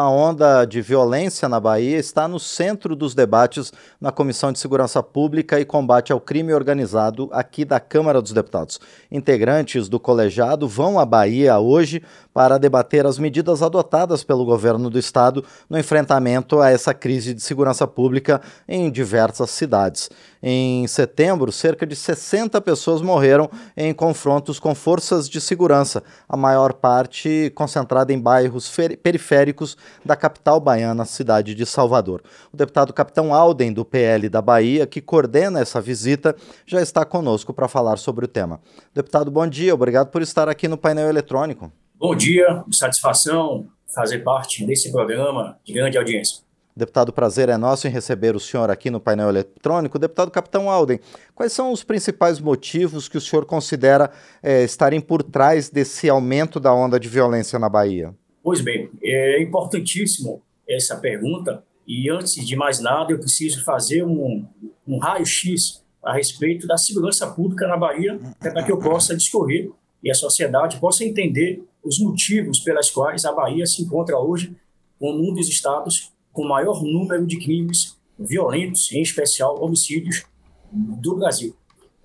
A onda de violência na Bahia está no centro dos debates na Comissão de Segurança Pública e Combate ao Crime Organizado aqui da Câmara dos Deputados. Integrantes do colegiado vão à Bahia hoje para debater as medidas adotadas pelo governo do estado no enfrentamento a essa crise de segurança pública em diversas cidades. Em setembro, cerca de 60 pessoas morreram em confrontos com forças de segurança, a maior parte concentrada em bairros periféricos da capital baiana, cidade de Salvador. O deputado Capitão Alden, do PL da Bahia, que coordena essa visita, já está conosco para falar sobre o tema. Deputado, bom dia, obrigado por estar aqui no painel eletrônico. Bom dia, satisfação fazer parte desse programa de grande audiência. Deputado, prazer é nosso em receber o senhor aqui no painel eletrônico. Deputado Capitão Alden, quais são os principais motivos que o senhor considera é, estarem por trás desse aumento da onda de violência na Bahia? Pois bem, é importantíssimo essa pergunta e antes de mais nada eu preciso fazer um, um raio-x a respeito da segurança pública na Bahia, para que eu possa discorrer e a sociedade possa entender os motivos pelas quais a Bahia se encontra hoje como um dos estados com maior número de crimes violentos, em especial homicídios, do Brasil.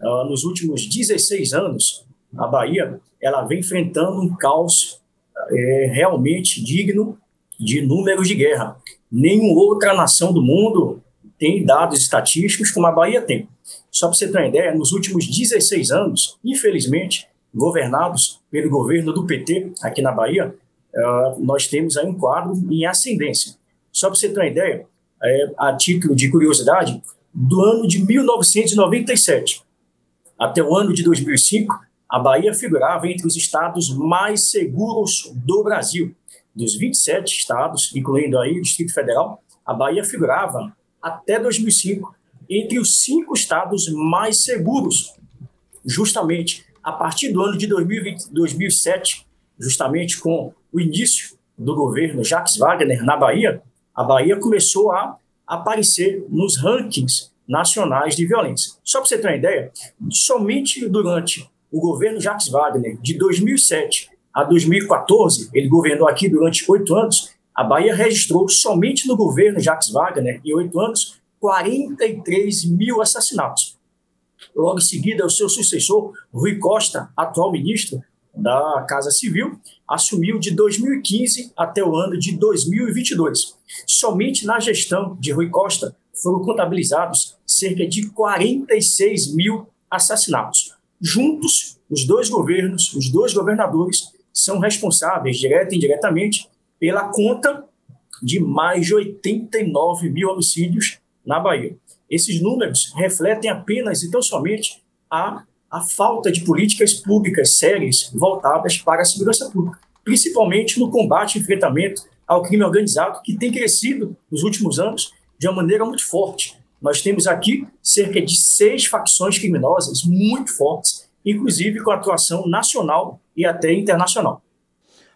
Uh, nos últimos 16 anos, a Bahia ela vem enfrentando um caos é, realmente digno de números de guerra. Nenhuma outra nação do mundo tem dados estatísticos como a Bahia tem. Só para você ter uma ideia, nos últimos 16 anos, infelizmente, governados pelo governo do PT aqui na Bahia, uh, nós temos aí um quadro em ascendência. Só para você ter uma ideia, é, a título de curiosidade, do ano de 1997 até o ano de 2005, a Bahia figurava entre os estados mais seguros do Brasil. Dos 27 estados, incluindo aí o Distrito Federal, a Bahia figurava até 2005 entre os cinco estados mais seguros, justamente a partir do ano de 2020, 2007, justamente com o início do governo Jacques Wagner na Bahia, a Bahia começou a aparecer nos rankings nacionais de violência. Só para você ter uma ideia, somente durante o governo Jacques Wagner, de 2007 a 2014, ele governou aqui durante oito anos, a Bahia registrou somente no governo Jacques Wagner, em oito anos, 43 mil assassinatos. Logo em seguida, o seu sucessor, Rui Costa, atual ministro da Casa Civil, assumiu de 2015 até o ano de 2022. Somente na gestão de Rui Costa foram contabilizados cerca de 46 mil assassinatos. Juntos, os dois governos, os dois governadores, são responsáveis, direta e indiretamente, pela conta de mais de 89 mil homicídios na Bahia. Esses números refletem apenas e tão somente a, a falta de políticas públicas sérias voltadas para a segurança pública, principalmente no combate e enfrentamento ao crime organizado, que tem crescido nos últimos anos de uma maneira muito forte. Nós temos aqui cerca de seis facções criminosas muito fortes, inclusive com atuação nacional e até internacional.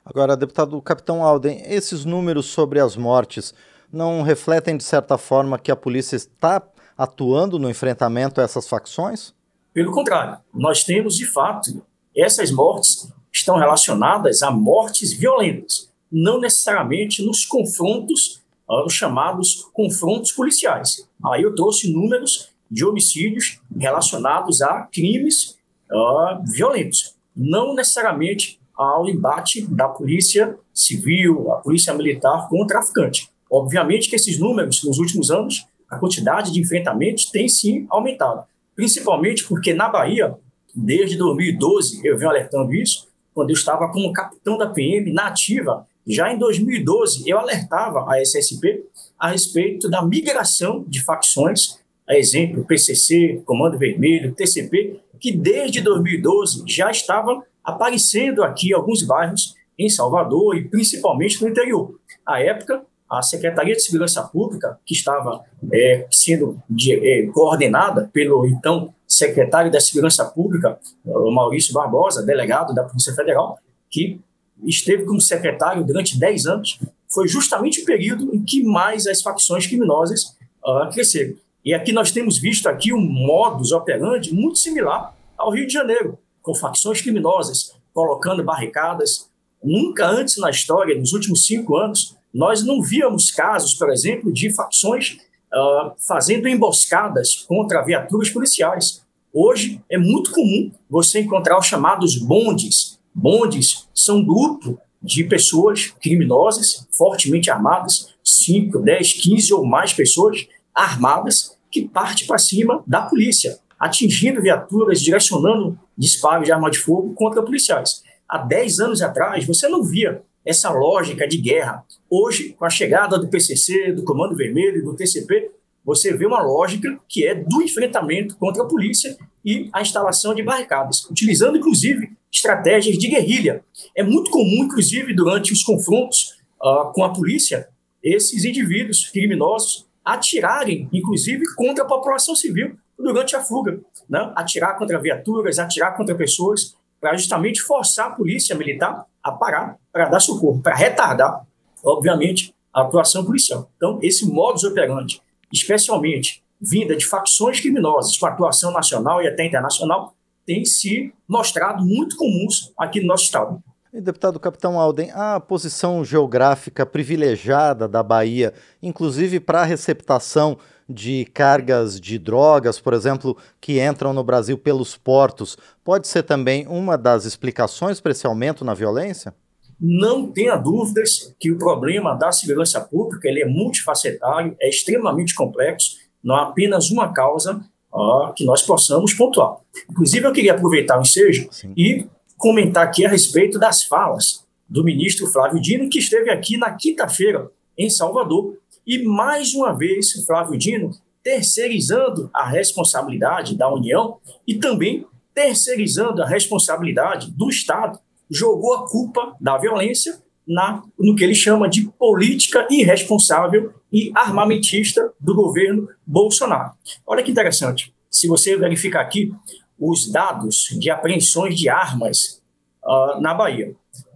Agora, deputado Capitão Alden, esses números sobre as mortes não refletem, de certa forma, que a polícia está atuando no enfrentamento a essas facções? Pelo contrário, nós temos, de fato, essas mortes estão relacionadas a mortes violentas, não necessariamente nos confrontos, uh, os chamados confrontos policiais. Aí eu trouxe números de homicídios relacionados a crimes uh, violentos, não necessariamente ao embate da polícia civil, a polícia militar com o traficante. Obviamente que esses números, nos últimos anos, a quantidade de enfrentamentos tem sim aumentado. Principalmente porque na Bahia, desde 2012, eu venho alertando isso, quando eu estava como capitão da PM na ativa, já em 2012 eu alertava a SSP a respeito da migração de facções, a exemplo PCC, Comando Vermelho, TCP, que desde 2012 já estavam aparecendo aqui em alguns bairros em Salvador e principalmente no interior. À época, a Secretaria de Segurança Pública, que estava é, sendo de, é, coordenada pelo então secretário da Segurança Pública, Maurício Barbosa, delegado da Polícia Federal, que esteve como secretário durante 10 anos, foi justamente o período em que mais as facções criminosas uh, cresceram. E aqui nós temos visto aqui um modus operandi muito similar ao Rio de Janeiro, com facções criminosas colocando barricadas. Nunca antes na história, nos últimos cinco anos, nós não víamos casos, por exemplo, de facções uh, fazendo emboscadas contra viaturas policiais. Hoje é muito comum você encontrar os chamados bondes. Bondes são grupo de pessoas criminosas, fortemente armadas, 5, 10, 15 ou mais pessoas armadas, que parte para cima da polícia, atingindo viaturas, direcionando disparos de arma de fogo contra policiais. Há 10 anos atrás, você não via essa lógica de guerra. Hoje, com a chegada do PCC, do Comando Vermelho, do TCP, você vê uma lógica que é do enfrentamento contra a polícia e a instalação de barricadas, utilizando inclusive estratégias de guerrilha. É muito comum, inclusive, durante os confrontos uh, com a polícia, esses indivíduos criminosos atirarem, inclusive, contra a população civil durante a fuga, né? atirar contra viaturas, atirar contra pessoas, para justamente forçar a polícia militar a parar para dar socorro, para retardar, obviamente, a atuação policial. Então, esse modus operandi especialmente vinda de facções criminosas com atuação nacional e até internacional, tem se mostrado muito comuns aqui no nosso estado. E, deputado Capitão Alden, a posição geográfica privilegiada da Bahia, inclusive para a receptação de cargas de drogas, por exemplo, que entram no Brasil pelos portos, pode ser também uma das explicações para esse aumento na violência? Não tenha dúvidas que o problema da segurança pública ele é multifacetário, é extremamente complexo, não há apenas uma causa ó, que nós possamos pontuar. Inclusive, eu queria aproveitar o ensejo Sim. e comentar aqui a respeito das falas do ministro Flávio Dino, que esteve aqui na quinta-feira em Salvador. E mais uma vez, Flávio Dino terceirizando a responsabilidade da União e também terceirizando a responsabilidade do Estado jogou a culpa da violência na, no que ele chama de política irresponsável e armamentista do governo Bolsonaro. Olha que interessante. Se você verificar aqui os dados de apreensões de armas uh, na Bahia,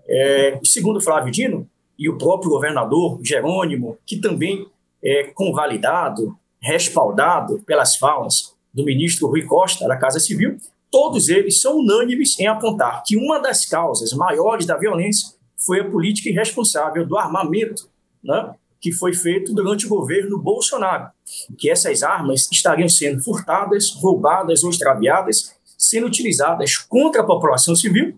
é, segundo Flávio Dino e o próprio governador Jerônimo, que também é convalidado, respaldado pelas falas do ministro Rui Costa da Casa Civil, todos eles são unânimes em apontar que uma das causas maiores da violência foi a política irresponsável do armamento, né, que foi feito durante o governo Bolsonaro, que essas armas estariam sendo furtadas, roubadas ou extraviadas, sendo utilizadas contra a população civil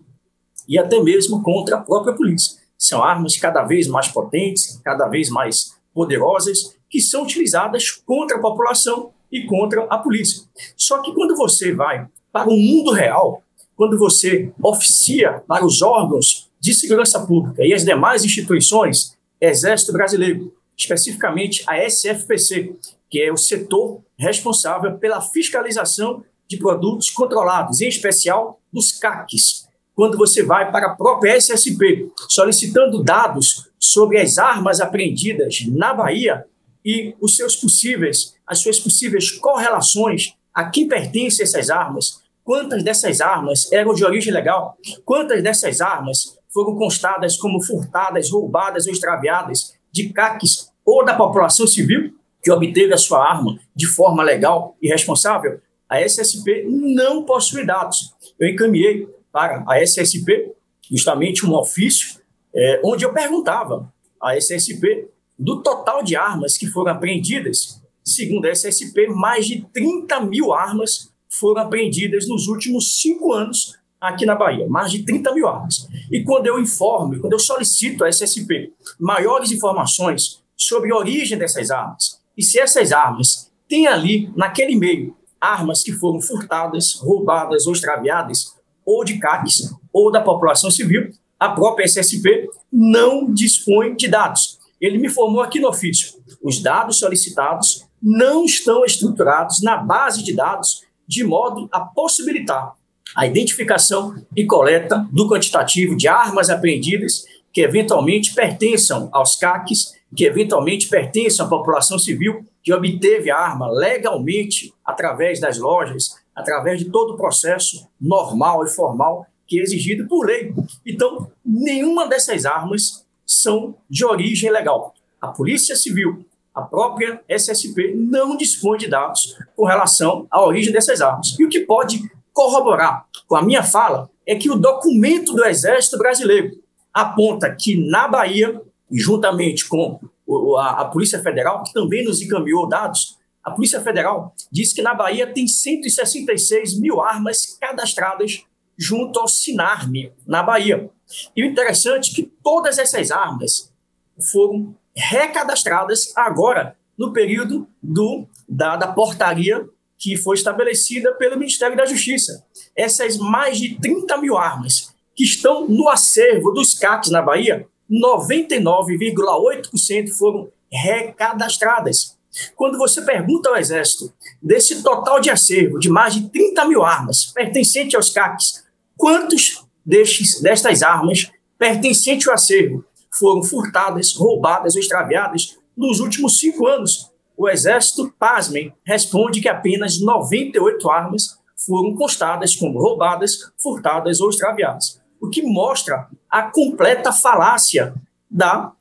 e até mesmo contra a própria polícia. São armas cada vez mais potentes, cada vez mais poderosas, que são utilizadas contra a população e contra a polícia. Só que quando você vai para o mundo real, quando você oficia para os órgãos de segurança pública e as demais instituições, Exército Brasileiro, especificamente a SFPC, que é o setor responsável pela fiscalização de produtos controlados, em especial dos CACs. Quando você vai para a própria SSP, solicitando dados sobre as armas apreendidas na Bahia e os seus possíveis, as suas possíveis correlações a quem pertencem essas armas, Quantas dessas armas eram de origem legal? Quantas dessas armas foram constadas como furtadas, roubadas ou extraviadas de CACs ou da população civil que obteve a sua arma de forma legal e responsável? A SSP não possui dados. Eu encaminhei para a SSP justamente um ofício é, onde eu perguntava à SSP do total de armas que foram apreendidas, segundo a SSP, mais de 30 mil armas foram apreendidas nos últimos cinco anos aqui na Bahia, mais de 30 mil armas. E quando eu informo, quando eu solicito à SSP maiores informações sobre a origem dessas armas, e se essas armas têm ali, naquele meio, armas que foram furtadas, roubadas ou extraviadas, ou de CACs, ou da população civil, a própria SSP não dispõe de dados. Ele me informou aqui no ofício: os dados solicitados não estão estruturados na base de dados de modo a possibilitar a identificação e coleta do quantitativo de armas apreendidas que eventualmente pertençam aos CACs, que eventualmente pertençam à população civil que obteve a arma legalmente através das lojas, através de todo o processo normal e formal que é exigido por lei. Então, nenhuma dessas armas são de origem legal. A Polícia Civil a própria SSP não dispõe de dados com relação à origem dessas armas. E o que pode corroborar com a minha fala é que o documento do Exército Brasileiro aponta que na Bahia juntamente com a, a Polícia Federal, que também nos encaminhou dados, a Polícia Federal diz que na Bahia tem 166 mil armas cadastradas junto ao Sinarme, na Bahia. E o interessante é que todas essas armas foram recadastradas agora, no período do, da, da portaria que foi estabelecida pelo Ministério da Justiça. Essas mais de 30 mil armas que estão no acervo dos CACs na Bahia, 99,8% foram recadastradas. Quando você pergunta ao Exército desse total de acervo de mais de 30 mil armas pertencentes aos CACs, quantos destes, destas armas pertencentes ao acervo foram furtadas, roubadas ou extraviadas nos últimos cinco anos? O Exército, pasmem, responde que apenas 98 armas foram constadas como roubadas, furtadas ou extraviadas o que mostra a completa falácia da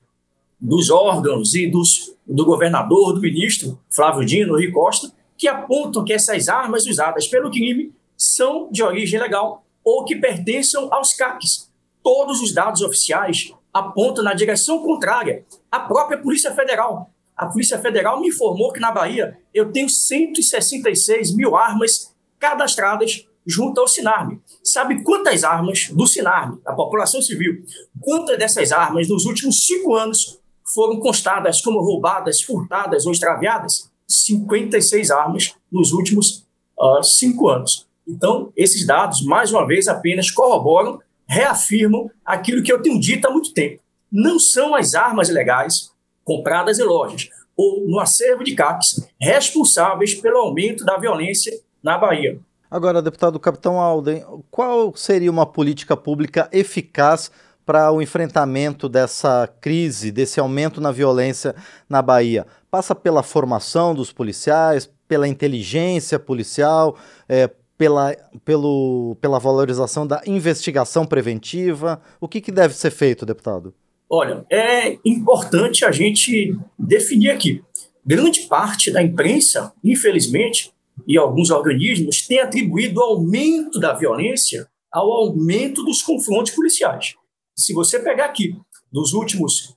dos órgãos e dos, do governador, do ministro Flávio Dino, Rui Costa, que apontam que essas armas usadas pelo crime são de origem legal ou que pertençam aos CACs. Todos os dados oficiais apontam na direção contrária. A própria Polícia Federal. A Polícia Federal me informou que na Bahia eu tenho 166 mil armas cadastradas junto ao Sinarme. Sabe quantas armas do Sinarme, da população civil, quantas dessas armas nos últimos cinco anos foram constadas como roubadas, furtadas ou extraviadas? 56 armas nos últimos uh, cinco anos. Então, esses dados, mais uma vez, apenas corroboram, reafirmam aquilo que eu tenho dito há muito tempo. Não são as armas legais compradas em lojas ou no acervo de CACs responsáveis pelo aumento da violência na Bahia. Agora, deputado Capitão Alden, qual seria uma política pública eficaz para o enfrentamento dessa crise, desse aumento na violência na Bahia? Passa pela formação dos policiais, pela inteligência policial, é, pela, pelo, pela valorização da investigação preventiva? O que, que deve ser feito, deputado? Olha, é importante a gente definir aqui. Grande parte da imprensa, infelizmente, e alguns organismos têm atribuído o aumento da violência ao aumento dos confrontos policiais. Se você pegar aqui, dos últimos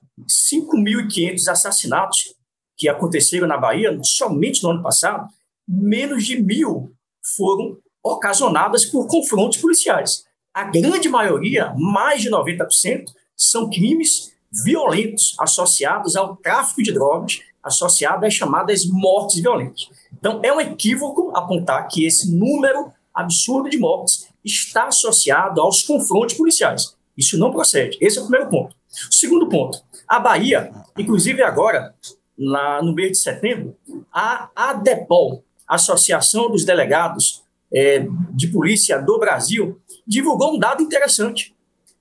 5.500 assassinatos que aconteceram na Bahia, somente no ano passado, menos de mil foram ocasionadas por confrontos policiais. A grande maioria, mais de 90%, são crimes violentos associados ao tráfico de drogas, associados às chamadas mortes violentas. Então, é um equívoco apontar que esse número absurdo de mortes está associado aos confrontos policiais. Isso não procede. Esse é o primeiro ponto. O segundo ponto, a Bahia, inclusive agora, na, no mês de setembro, a ADEPOL, Associação dos Delegados é, de Polícia do Brasil, divulgou um dado interessante.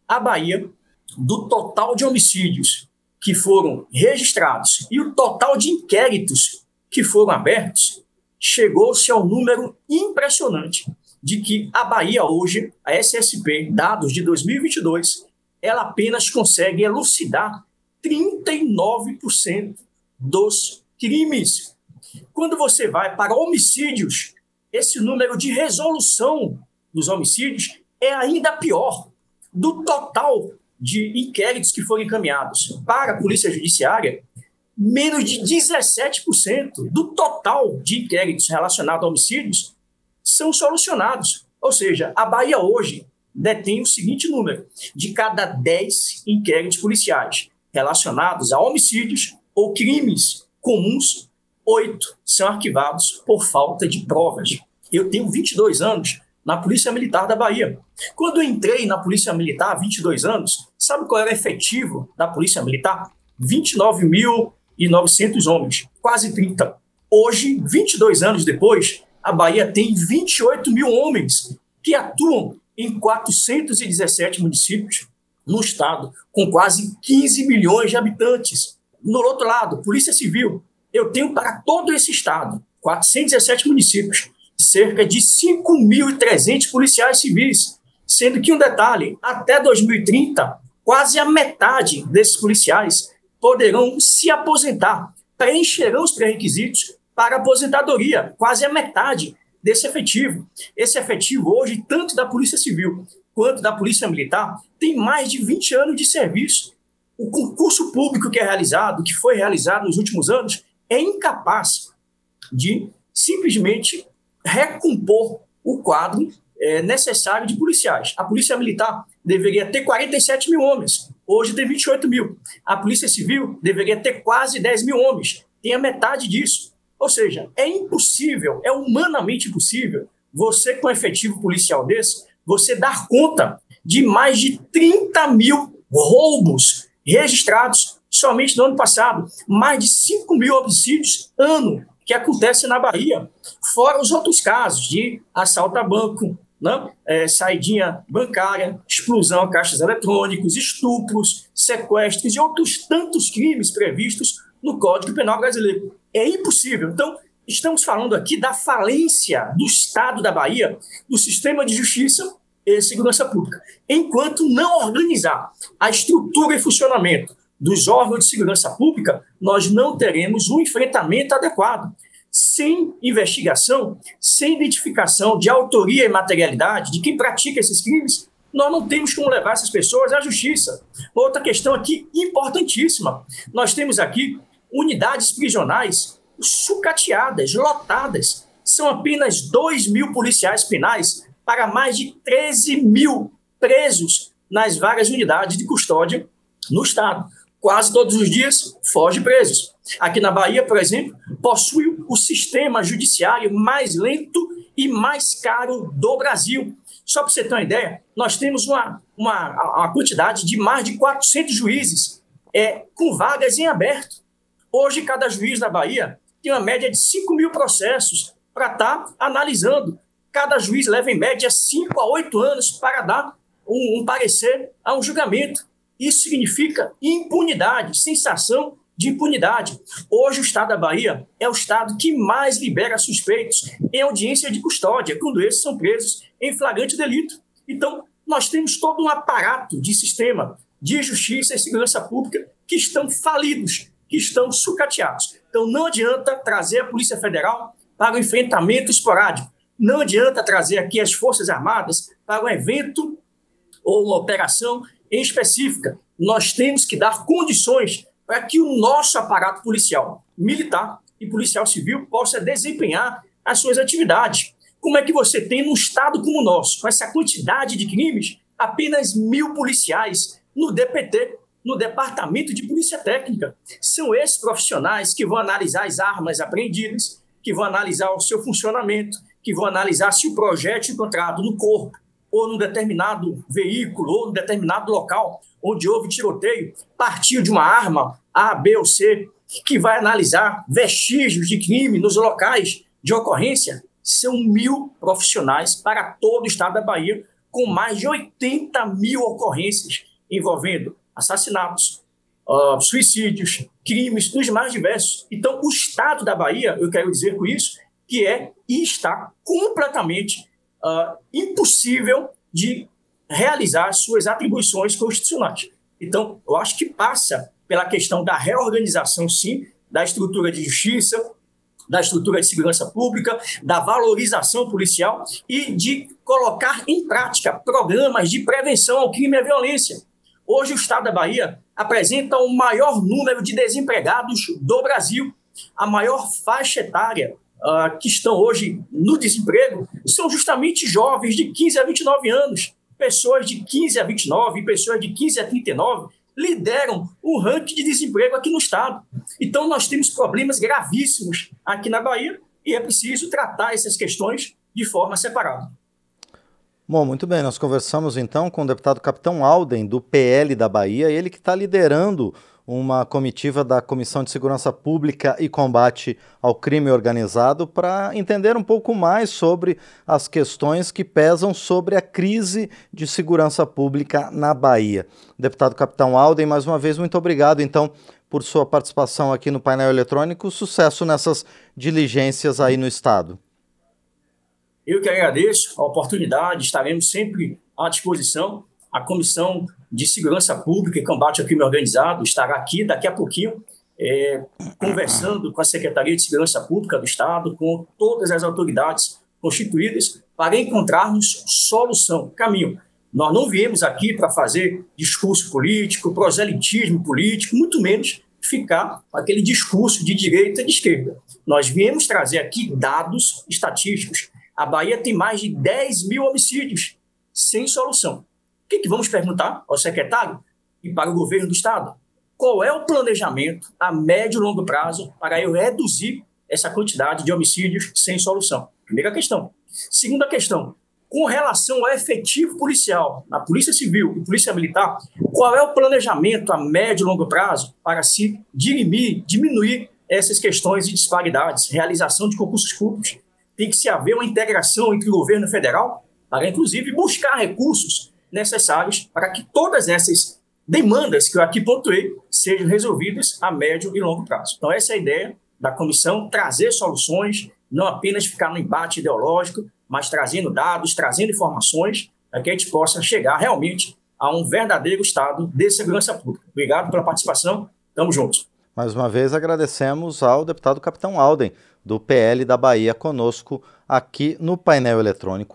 A Bahia, do total de homicídios que foram registrados e o total de inquéritos que foram abertos, chegou-se ao número impressionante de que a Bahia hoje, a SSP, dados de 2022, ela apenas consegue elucidar 39% dos crimes. Quando você vai para homicídios, esse número de resolução dos homicídios é ainda pior. Do total de inquéritos que foram encaminhados para a Polícia Judiciária, menos de 17% do total de inquéritos relacionados a homicídios são solucionados. Ou seja, a Bahia hoje detém o seguinte número: de cada 10 inquéritos policiais relacionados a homicídios ou crimes comuns, oito são arquivados por falta de provas. Eu tenho 22 anos na Polícia Militar da Bahia. Quando entrei na Polícia Militar há 22 anos, sabe qual era o efetivo da Polícia Militar? 29 mil e 900 homens, quase 30. Hoje, 22 anos depois, a Bahia tem 28 mil homens que atuam em 417 municípios no estado, com quase 15 milhões de habitantes. No outro lado, Polícia Civil, eu tenho para todo esse estado, 417 municípios, cerca de 5.300 policiais civis, sendo que um detalhe, até 2030, quase a metade desses policiais poderão se aposentar, preencherão os pré-requisitos para aposentadoria, quase a metade desse efetivo. Esse efetivo hoje, tanto da Polícia Civil quanto da Polícia Militar, tem mais de 20 anos de serviço. o concurso público que é realizado, que foi realizado nos últimos anos, é incapaz de simplesmente recompor o quadro é, necessário de policiais. A Polícia Militar deveria ter 47 mil homens, hoje tem 28 mil. A Polícia Civil deveria ter quase 10 mil homens, tem a metade disso. Ou seja, é impossível, é humanamente impossível você, com efetivo policial desse, você dar conta de mais de 30 mil roubos registrados somente no ano passado, mais de 5 mil homicídios ano que acontece na Bahia, fora os outros casos de assalto a banco, né? É, saidinha bancária, explosão a caixas eletrônicos, estupros, sequestros e outros tantos crimes previstos no Código Penal brasileiro. É impossível. Então, estamos falando aqui da falência do Estado da Bahia, do sistema de justiça e segurança pública. Enquanto não organizar a estrutura e funcionamento dos órgãos de segurança pública, nós não teremos um enfrentamento adequado sem investigação, sem identificação de autoria e materialidade de quem pratica esses crimes, nós não temos como levar essas pessoas à justiça. Outra questão aqui importantíssima: nós temos aqui unidades prisionais sucateadas, lotadas. São apenas 2 mil policiais penais para mais de 13 mil presos nas várias unidades de custódia no Estado quase todos os dias foge presos. Aqui na Bahia, por exemplo, possui o sistema judiciário mais lento e mais caro do Brasil. Só para você ter uma ideia, nós temos uma, uma, uma quantidade de mais de 400 juízes é, com vagas em aberto. Hoje, cada juiz na Bahia tem uma média de 5 mil processos para estar tá analisando. Cada juiz leva, em média, 5 a 8 anos para dar um, um parecer a um julgamento. Isso significa impunidade, sensação de impunidade. Hoje, o Estado da Bahia é o Estado que mais libera suspeitos em audiência de custódia, quando esses são presos em flagrante delito. Então, nós temos todo um aparato de sistema de justiça e segurança pública que estão falidos, que estão sucateados. Então, não adianta trazer a Polícia Federal para o enfrentamento esporádico. Não adianta trazer aqui as Forças Armadas para um evento ou uma operação em específica, nós temos que dar condições para que o nosso aparato policial, militar e policial civil possa desempenhar as suas atividades. Como é que você tem num estado como o nosso, com essa quantidade de crimes, apenas mil policiais no DPT, no Departamento de Polícia Técnica? São esses profissionais que vão analisar as armas apreendidas, que vão analisar o seu funcionamento, que vão analisar se o projeto encontrado no corpo ou num determinado veículo, ou num determinado local onde houve tiroteio, partiu de uma arma A, B ou C, que vai analisar vestígios de crime nos locais de ocorrência, são mil profissionais para todo o estado da Bahia, com mais de 80 mil ocorrências envolvendo assassinatos, uh, suicídios, crimes dos mais diversos. Então, o estado da Bahia, eu quero dizer com isso, que é e está completamente uh, impossível de realizar suas atribuições constitucionais. Então, eu acho que passa pela questão da reorganização, sim, da estrutura de justiça, da estrutura de segurança pública, da valorização policial e de colocar em prática programas de prevenção ao crime e à violência. Hoje, o Estado da Bahia apresenta o maior número de desempregados do Brasil, a maior faixa etária uh, que estão hoje no desemprego são justamente jovens de 15 a 29 anos. Pessoas de 15 a 29 e pessoas de 15 a 39 lideram o ranking de desemprego aqui no Estado. Então, nós temos problemas gravíssimos aqui na Bahia e é preciso tratar essas questões de forma separada. Bom, muito bem, nós conversamos então com o deputado Capitão Alden, do PL da Bahia, ele que está liderando uma comitiva da Comissão de Segurança Pública e Combate ao Crime Organizado para entender um pouco mais sobre as questões que pesam sobre a crise de segurança pública na Bahia. Deputado Capitão Alden, mais uma vez, muito obrigado, então, por sua participação aqui no painel eletrônico. Sucesso nessas diligências aí no Estado. Eu que agradeço a oportunidade, estaremos sempre à disposição. A Comissão de Segurança Pública e Combate ao Crime Organizado estará aqui daqui a pouquinho, é, conversando com a Secretaria de Segurança Pública do Estado, com todas as autoridades constituídas, para encontrarmos solução, caminho Nós não viemos aqui para fazer discurso político, proselitismo político, muito menos ficar aquele discurso de direita e de esquerda. Nós viemos trazer aqui dados estatísticos. A Bahia tem mais de 10 mil homicídios sem solução. O que, que vamos perguntar ao secretário e para o governo do Estado? Qual é o planejamento a médio e longo prazo para eu reduzir essa quantidade de homicídios sem solução? Primeira questão. Segunda questão, com relação ao efetivo policial na Polícia Civil e Polícia Militar, qual é o planejamento a médio e longo prazo para se dirimir, diminuir essas questões de disparidades, realização de concursos públicos? Tem que se haver uma integração entre o governo federal para, inclusive, buscar recursos necessários para que todas essas demandas que eu aqui pontuei sejam resolvidas a médio e longo prazo. Então, essa é a ideia da comissão, trazer soluções, não apenas ficar no embate ideológico, mas trazendo dados, trazendo informações, para que a gente possa chegar realmente a um verdadeiro estado de segurança pública. Obrigado pela participação, estamos juntos. Mais uma vez agradecemos ao deputado Capitão Alden, do PL da Bahia, conosco aqui no painel eletrônico.